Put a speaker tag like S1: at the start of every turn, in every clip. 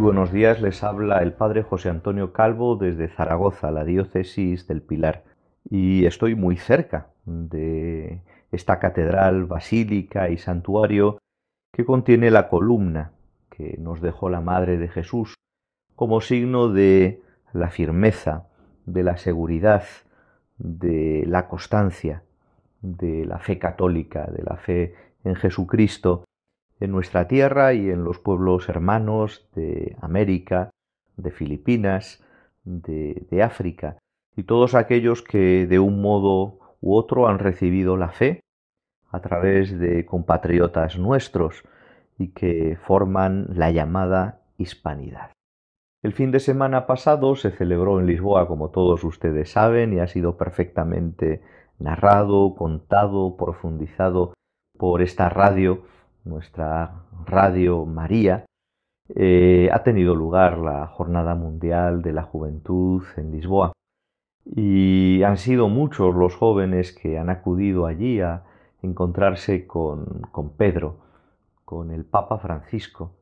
S1: Muy buenos días, les habla el Padre José Antonio Calvo desde Zaragoza, la diócesis del Pilar. Y estoy muy cerca de esta catedral, basílica y santuario que contiene la columna que nos dejó la Madre de Jesús como signo de la firmeza, de la seguridad, de la constancia, de la fe católica, de la fe en Jesucristo en nuestra tierra y en los pueblos hermanos de América, de Filipinas, de, África, y todos aquellos que de un modo u otro han recibido la fe a través de compatriotas nuestros y que forman la llamada hispanidad. El fin de semana pasado se celebró en Lisboa, como todos ustedes saben, y ha sido perfectamente narrado, contado, profundizado por esta radio nuestra Radio María, eh, ha tenido lugar la Jornada Mundial de la Juventud en Lisboa y han sido muchos los jóvenes que han acudido allí a encontrarse con, con Pedro, con el Papa Francisco.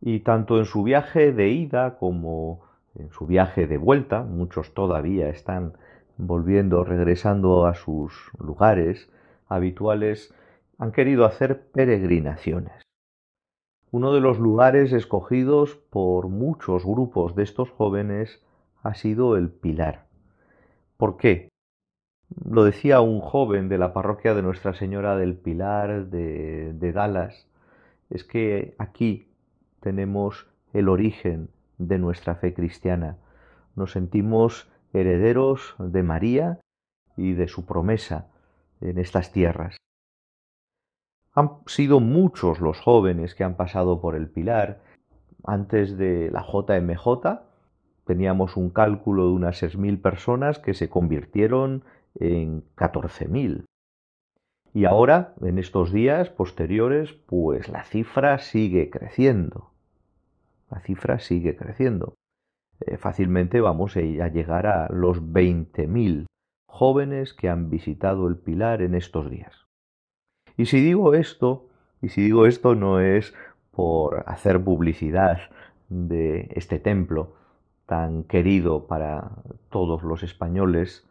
S1: Y tanto en su viaje de ida como en su viaje de vuelta, muchos todavía están volviendo, regresando a sus lugares habituales, han querido hacer peregrinaciones. Uno de los lugares escogidos por muchos grupos de estos jóvenes ha sido el Pilar. ¿Por qué? Lo decía un joven de la parroquia de Nuestra Señora del Pilar de, de Dallas, es que aquí tenemos el origen de nuestra fe cristiana. Nos sentimos herederos de María y de su promesa en estas tierras. Han sido muchos los jóvenes que han pasado por el Pilar. Antes de la JMJ teníamos un cálculo de unas 6.000 personas que se convirtieron en 14.000. Y ahora, en estos días posteriores, pues la cifra sigue creciendo. La cifra sigue creciendo. Eh, fácilmente vamos a llegar a los 20.000 jóvenes que han visitado el Pilar en estos días. Y si digo esto, y si digo esto no es por hacer publicidad de este templo tan querido para todos los españoles,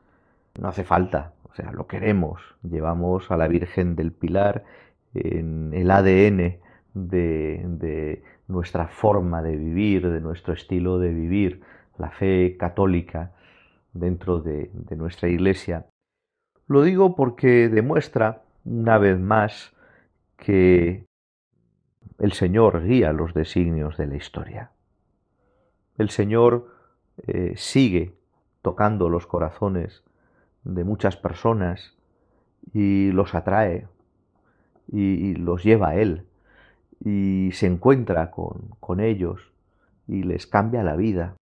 S1: no hace falta, o sea, lo queremos. Llevamos a la Virgen del Pilar en el ADN de, nuestra forma de vivir, de nuestro estilo de vivir, la fe católica dentro de, de nuestra iglesia. Lo digo porque demuestra una vez más que el Señor guía los designios de la historia. El Señor eh, sigue tocando los corazones de muchas personas y los atrae y, los lleva a Él y se encuentra con, con ellos y les cambia la vida.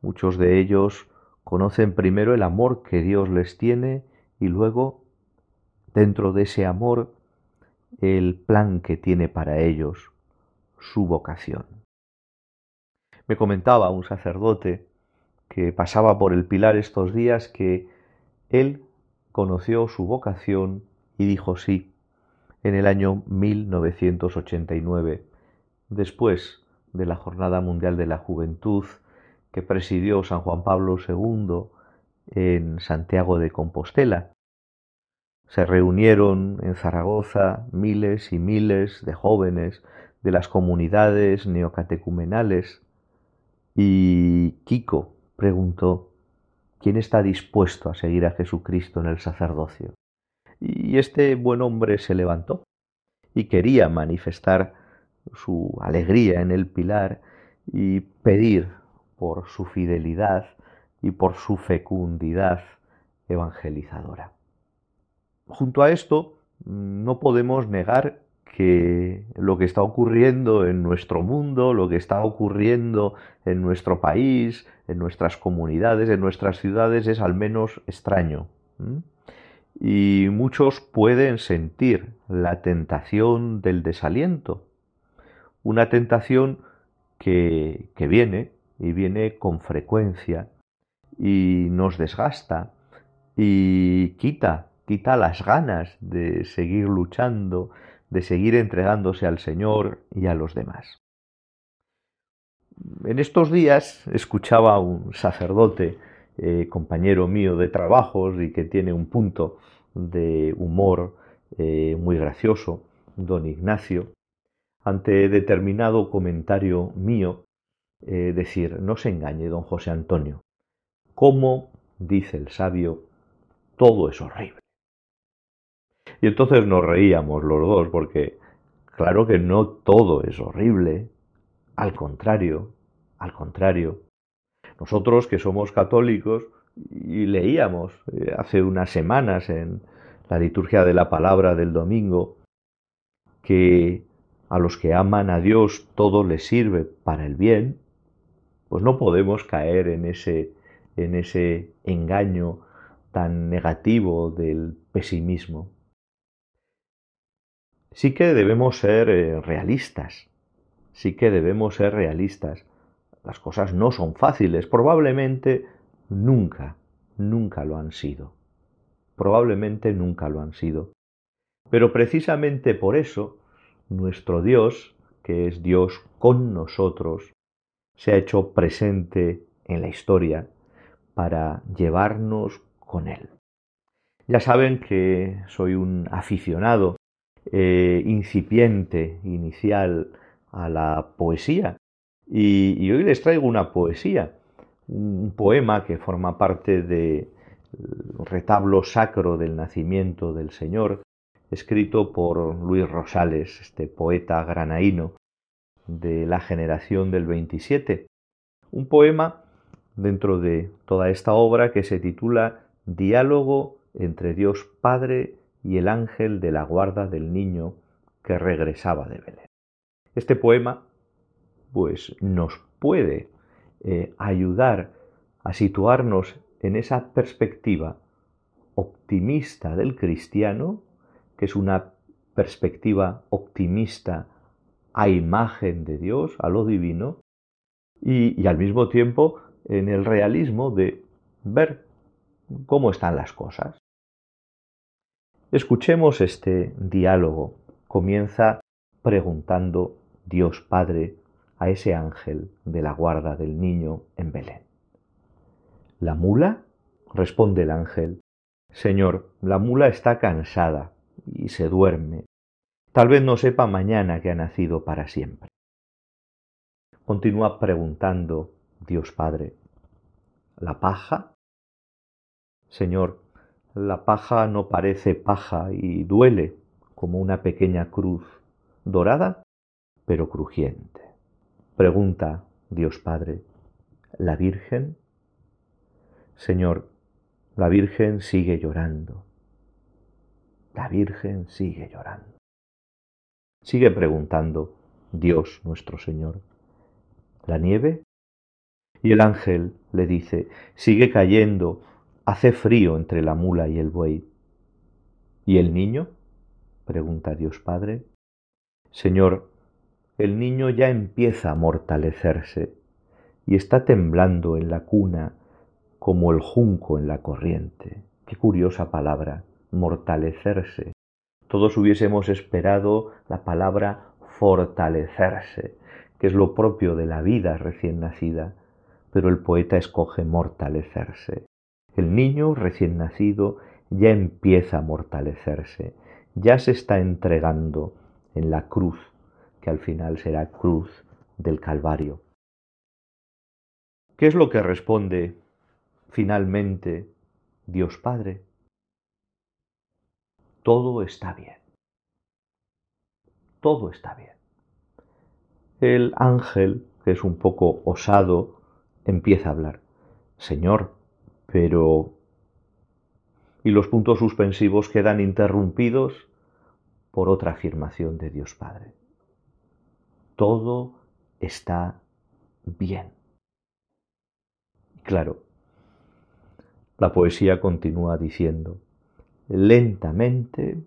S1: Muchos de ellos conocen primero el amor que Dios les tiene y luego dentro de ese amor el plan que tiene para ellos, su vocación. Me comentaba un sacerdote que pasaba por el pilar estos días que él conoció su vocación y dijo sí en el año 1989, después de la Jornada Mundial de la Juventud que presidió San Juan Pablo II en Santiago de Compostela se reunieron en Zaragoza miles y miles de jóvenes de las comunidades neocatecumenales y Kiko preguntó, ¿Quién está dispuesto a seguir a Jesucristo en el sacerdocio? Y este buen hombre se levantó y quería manifestar su alegría en el pilar y pedir por su fidelidad y por su fecundidad evangelizadora. Junto a esto, no podemos negar que lo que está ocurriendo en nuestro mundo, lo que está ocurriendo en nuestro país, en nuestras comunidades, en nuestras ciudades, es al menos extraño. Y muchos pueden sentir la tentación del desaliento, una tentación que, que viene y viene con frecuencia y nos desgasta y quita, quita las ganas de seguir luchando, de seguir entregándose al Señor y a los demás. En estos días escuchaba a un sacerdote, eh, compañero mío de trabajos y que tiene un punto de humor eh, muy gracioso, don Ignacio, ante determinado comentario mío, eh, decir, no se engañe, don José Antonio, ¿cómo, dice el sabio, todo es horrible? Y entonces nos reíamos los dos, porque claro que no todo es horrible, al contrario, al contrario. Nosotros que somos católicos y leíamos eh, hace unas semanas en la liturgia de la palabra del domingo que a los que aman a Dios todo les sirve para el bien, pues no podemos caer en ese, en ese engaño tan negativo del pesimismo sí que debemos ser eh, realistas, sí que debemos ser realistas. Las cosas no son fáciles, probablemente nunca, nunca lo han sido. Probablemente nunca lo han sido. Pero precisamente por eso, nuestro Dios, que es Dios con nosotros, se ha hecho presente en la historia para llevarnos con Él. Ya saben que soy un aficionado eh, incipiente, inicial a la poesía. Y, hoy les traigo una poesía, un poema que forma parte del retablo sacro del nacimiento del Señor, escrito por Luis Rosales, este poeta granaíno de la generación del 27. Un poema dentro de toda esta obra que se titula Diálogo entre Dios Padre y el ángel de la guarda del niño que regresaba de Belén. Este poema, pues, nos puede eh, ayudar a situarnos en esa perspectiva optimista del cristiano, que es una perspectiva optimista a imagen de Dios, a lo divino, y, y al mismo tiempo en el realismo de ver cómo están las cosas. Escuchemos este diálogo. Comienza preguntando Dios Padre a ese ángel de la guarda del niño en Belén. ¿La mula? responde el ángel. Señor, la mula está cansada y se duerme. Tal vez no sepa mañana que ha nacido para siempre. Continúa preguntando Dios Padre. ¿La paja? Señor, la paja no parece paja y duele como una pequeña cruz dorada, pero crujiente. Pregunta Dios Padre, ¿la Virgen? Señor, la Virgen sigue llorando. La Virgen sigue llorando. Sigue preguntando Dios nuestro Señor, ¿la nieve? Y el ángel le dice, sigue cayendo Hace frío entre la mula y el buey. ¿Y el niño? pregunta Dios Padre. Señor, el niño ya empieza a mortalecerse y está temblando en la cuna como el junco en la corriente. Qué curiosa palabra, mortalecerse. Todos hubiésemos esperado la palabra fortalecerse, que es lo propio de la vida recién nacida, pero el poeta escoge mortalecerse. El niño recién nacido ya empieza a mortalecerse, ya se está entregando en la cruz, que al final será cruz del Calvario. ¿Qué es lo que responde
S2: finalmente Dios Padre? Todo está bien. Todo está bien. El ángel, que es un poco osado, empieza a hablar. Señor, pero... Y los puntos suspensivos quedan interrumpidos por otra afirmación de Dios Padre. Todo está bien. Claro, la poesía continúa diciendo, lentamente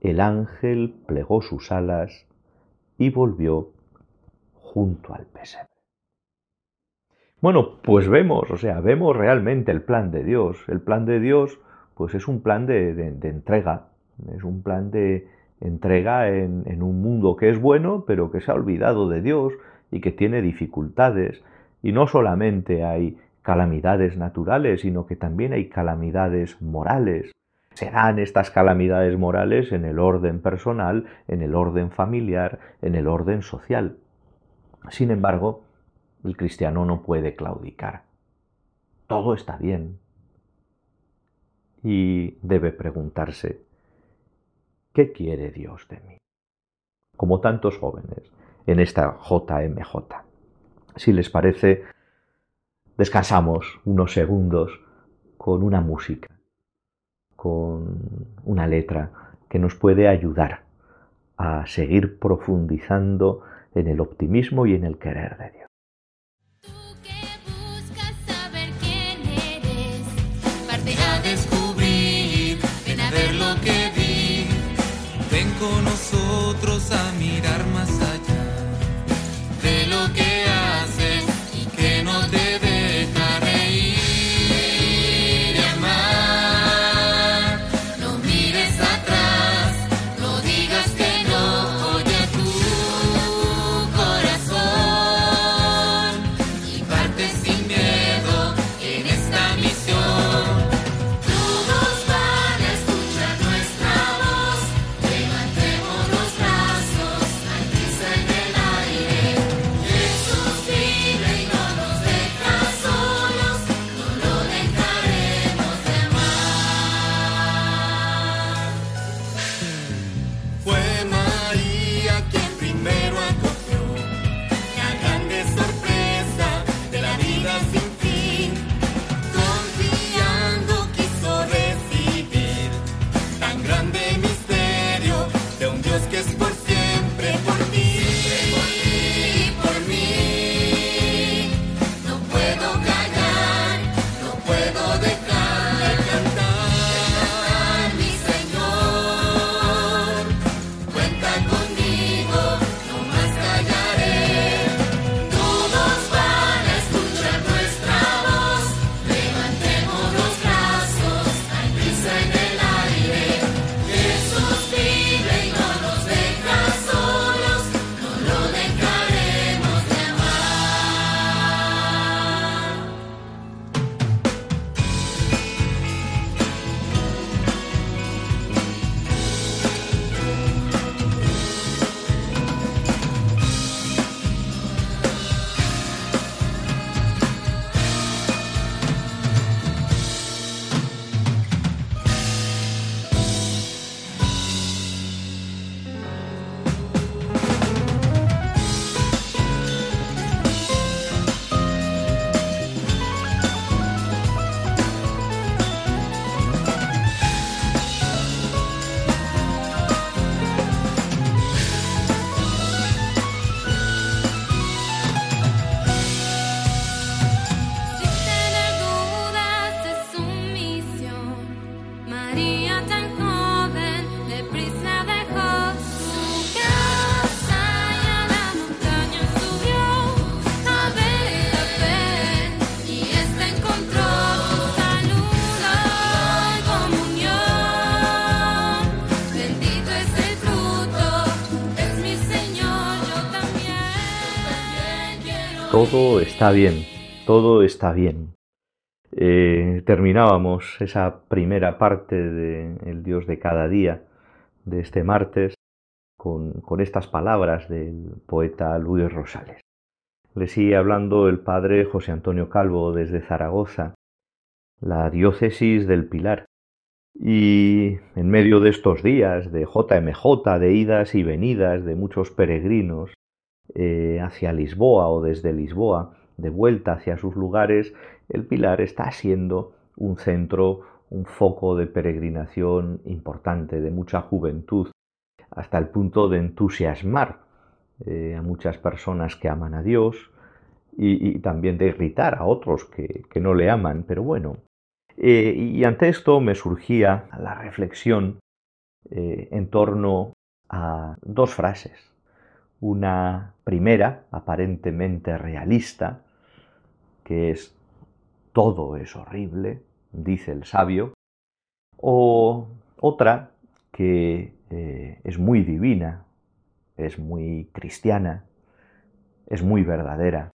S2: el ángel plegó sus alas y volvió junto al pesebre. Bueno, pues vemos, o sea, vemos realmente el plan de Dios. El plan de Dios, pues es un plan de, entrega, es un plan de entrega en, en un mundo que es bueno, pero que se ha olvidado de Dios y que tiene dificultades. Y no solamente hay calamidades naturales, sino que también hay calamidades morales. Se dan estas calamidades morales en el orden personal, en el orden familiar, en el orden social. Sin embargo, el cristiano no puede claudicar. Todo está bien. Y debe preguntarse, ¿qué quiere Dios de mí? Como tantos jóvenes en esta JMJ. Si les parece, descansamos unos segundos con una música, con una letra que nos puede ayudar a seguir profundizando en el optimismo y en el querer de Dios. Está bien, todo está bien. Eh, terminábamos esa primera parte de El Dios de cada día de este martes con, con estas palabras del poeta Luis Rosales. Le sigue hablando el padre José Antonio Calvo desde Zaragoza
S1: la diócesis del Pilar. Y en medio de estos días de JMJ, de idas y venidas de muchos peregrinos eh, hacia Lisboa o desde Lisboa, de vuelta hacia sus lugares, el Pilar está siendo un centro, un foco de peregrinación importante, de mucha juventud, hasta el punto de entusiasmar eh, a muchas personas que aman a Dios y, también de irritar a otros que, no le aman, pero bueno. Eh, y ante esto me surgía la reflexión en torno a dos frases. Una primera, aparentemente realista, que es todo es horrible, dice el sabio, o otra que eh, es muy divina, es muy cristiana, es muy verdadera.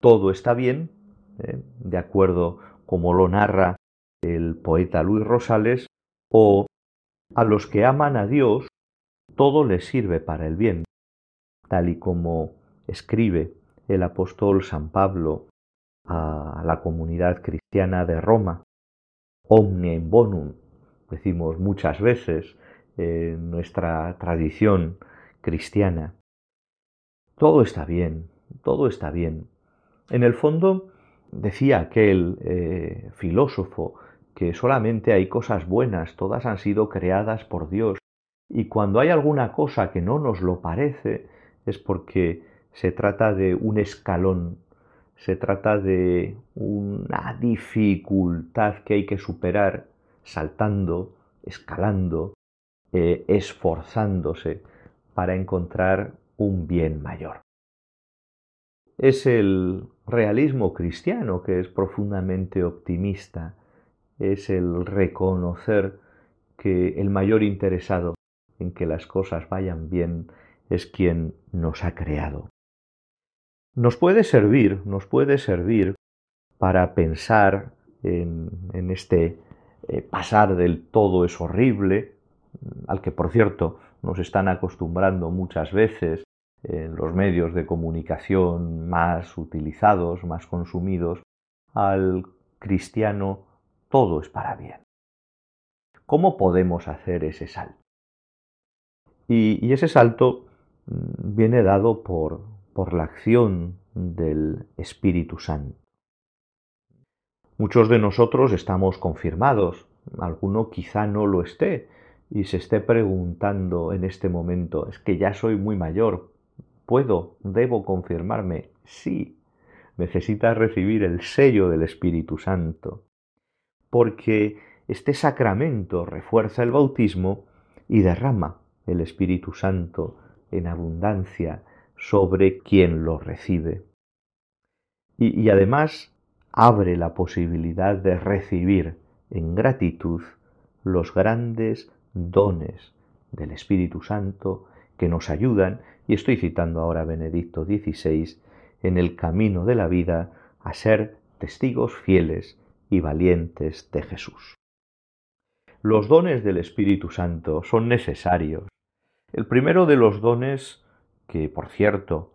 S1: Todo está bien, ¿eh? de acuerdo como lo narra el poeta Luis Rosales, o a los que aman a Dios, todo les sirve para el bien, tal y como escribe el apóstol San Pablo a la comunidad cristiana de Roma. Omne bonum, decimos muchas veces en nuestra tradición cristiana. Todo está bien, todo está bien. En el fondo, decía aquel eh, filósofo que solamente hay cosas buenas, todas han sido creadas por Dios, y cuando hay alguna cosa que no nos lo parece, es porque se trata de un escalón se trata de una dificultad que hay que superar saltando, escalando, eh, esforzándose para encontrar un bien mayor. Es el realismo cristiano que es profundamente optimista, es el reconocer que el mayor interesado en que las cosas vayan bien es quien nos ha creado nos puede servir, nos puede servir para pensar en, este eh, pasar del todo es horrible, al que por cierto nos están acostumbrando muchas veces en los medios de comunicación más utilizados, más consumidos, al cristiano todo es para bien. ¿Cómo podemos hacer ese salto? y ese salto viene dado por, por la acción del Espíritu Santo. Muchos de nosotros estamos confirmados, alguno quizá no lo esté y se esté preguntando en este momento, es que ya soy muy mayor, ¿puedo, debo confirmarme? Sí, necesitas recibir el sello del Espíritu Santo, porque este sacramento refuerza el bautismo y derrama el Espíritu Santo en abundancia sobre quien lo recibe. Y, además abre la posibilidad de recibir en gratitud los grandes dones del Espíritu Santo que nos ayudan, y estoy citando ahora a Benedicto XVI, en el camino de la vida a ser testigos fieles y valientes de Jesús. Los dones del Espíritu Santo son necesarios. El primero de los dones que por cierto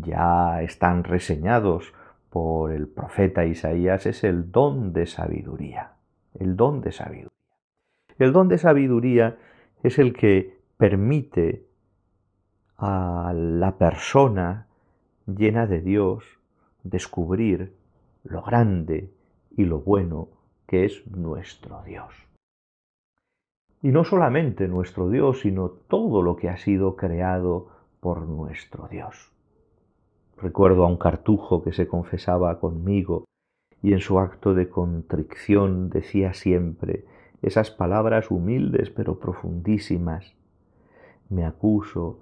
S1: ya están reseñados por el profeta Isaías, es el don de sabiduría. El don de sabiduría. El don de sabiduría es el que permite a la persona llena de Dios descubrir lo grande y lo bueno que es nuestro Dios. Y no solamente nuestro Dios, sino todo lo que ha sido creado por nuestro Dios. Recuerdo a un cartujo que se confesaba conmigo y en su acto de contrición decía siempre esas palabras humildes pero profundísimas. Me acuso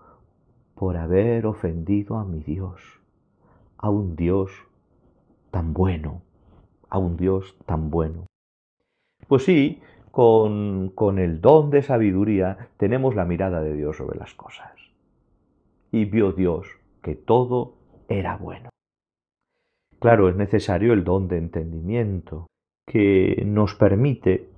S1: por haber ofendido a mi Dios, a un Dios tan bueno, a un Dios tan bueno. Pues sí, con, con el don de sabiduría tenemos la mirada de Dios sobre las cosas y vio Dios que todo era bueno. Claro, es necesario el don de entendimiento que nos permite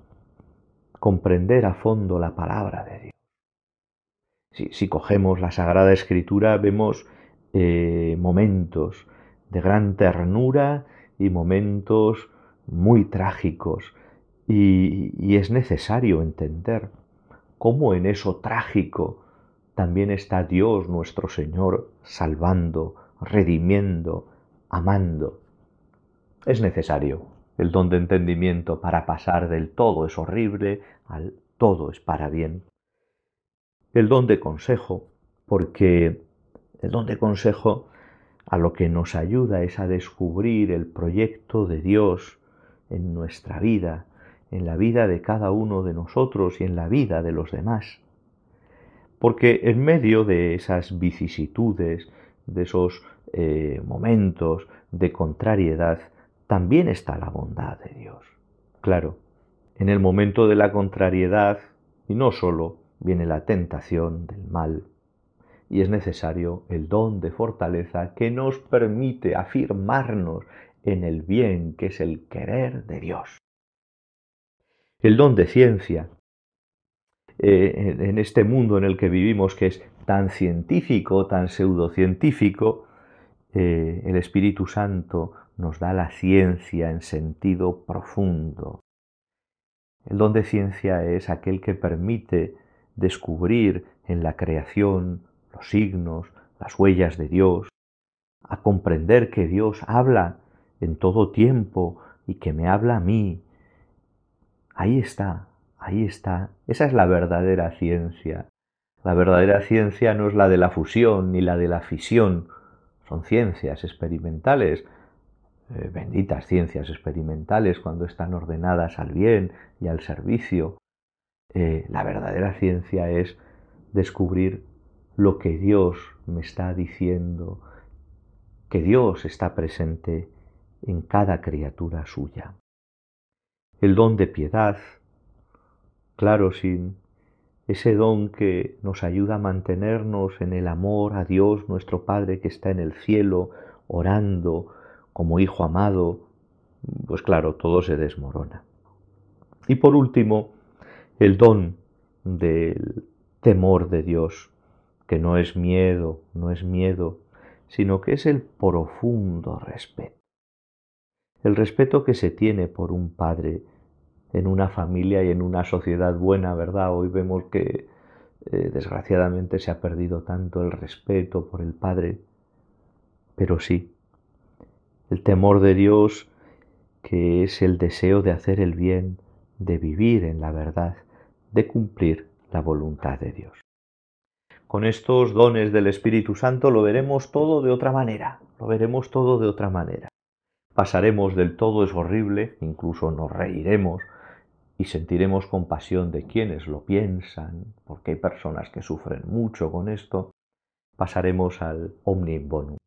S1: comprender a fondo la palabra de Dios. Si, cogemos la Sagrada Escritura vemos eh, momentos de gran ternura y momentos muy trágicos y, es necesario entender cómo en eso trágico también está Dios nuestro Señor salvando, redimiendo, amando. Es necesario el don de entendimiento para pasar del todo es horrible al todo es para bien. El don de consejo, porque el don de consejo a lo que nos ayuda es a descubrir el proyecto de Dios en nuestra vida, en la vida de cada uno de nosotros y en la vida de los demás. Porque en medio de esas vicisitudes, de esos eh, momentos de contrariedad, también está la bondad de Dios. Claro, en el momento de la contrariedad, y no solo, viene la tentación del mal, y es necesario el don de fortaleza que nos permite afirmarnos en el bien que es el querer de Dios. El don de ciencia, eh, en este mundo en el que vivimos que es tan científico, tan pseudocientífico, eh, el Espíritu Santo nos da la ciencia en sentido profundo. El don de ciencia es aquel que permite descubrir en la creación los signos, las huellas de Dios, a comprender que Dios habla en todo tiempo y que me habla a mí. Ahí está, ahí está. Esa es la verdadera ciencia. La verdadera ciencia no es la de la fusión ni la de la fisión. Son ciencias experimentales, eh, benditas ciencias experimentales cuando están ordenadas al bien y al servicio. Eh, la verdadera ciencia es descubrir lo que Dios me está diciendo, que Dios está presente en cada criatura suya. El don de piedad, claro, sin ese don que nos ayuda a mantenernos en el amor a Dios nuestro Padre que está en el cielo, orando como Hijo amado, pues claro, todo se desmorona. Y por último, el don del temor de Dios, que no es miedo, no es miedo, sino que es el profundo respeto. El respeto que se tiene por un padre en una familia y en una sociedad buena, ¿verdad? Hoy vemos que eh, desgraciadamente se ha perdido tanto el respeto por el padre, pero sí, el temor de Dios, que es el deseo de hacer el bien, de vivir en la verdad, de cumplir la voluntad de Dios. Con estos dones del Espíritu Santo lo veremos todo de otra manera, lo veremos todo de otra manera. Pasaremos del todo es horrible, incluso nos reiremos y sentiremos compasión de quienes lo piensan, porque hay personas que sufren mucho con esto. Pasaremos al omnium bonum.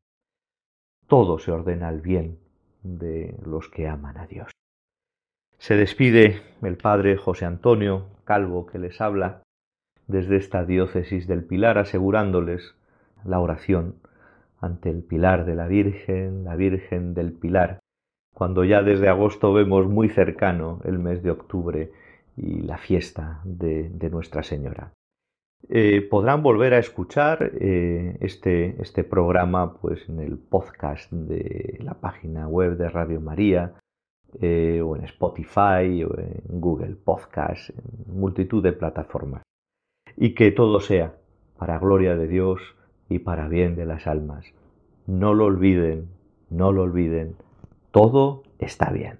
S1: Todo se ordena al bien de los que aman a Dios. Se despide el padre José Antonio Calvo que les habla desde esta diócesis del Pilar, asegurándoles la oración ante el Pilar de la Virgen, la Virgen del Pilar, cuando ya desde agosto vemos muy cercano el mes de octubre y la fiesta de, Nuestra Señora. Eh, podrán volver a escuchar eh, este, este programa pues, en el podcast de la página web de Radio María eh, o en Spotify o en Google Podcast, en multitud de plataformas y que todo sea para gloria de Dios y para bien de las almas. No lo olviden, no lo olviden, todo está bien.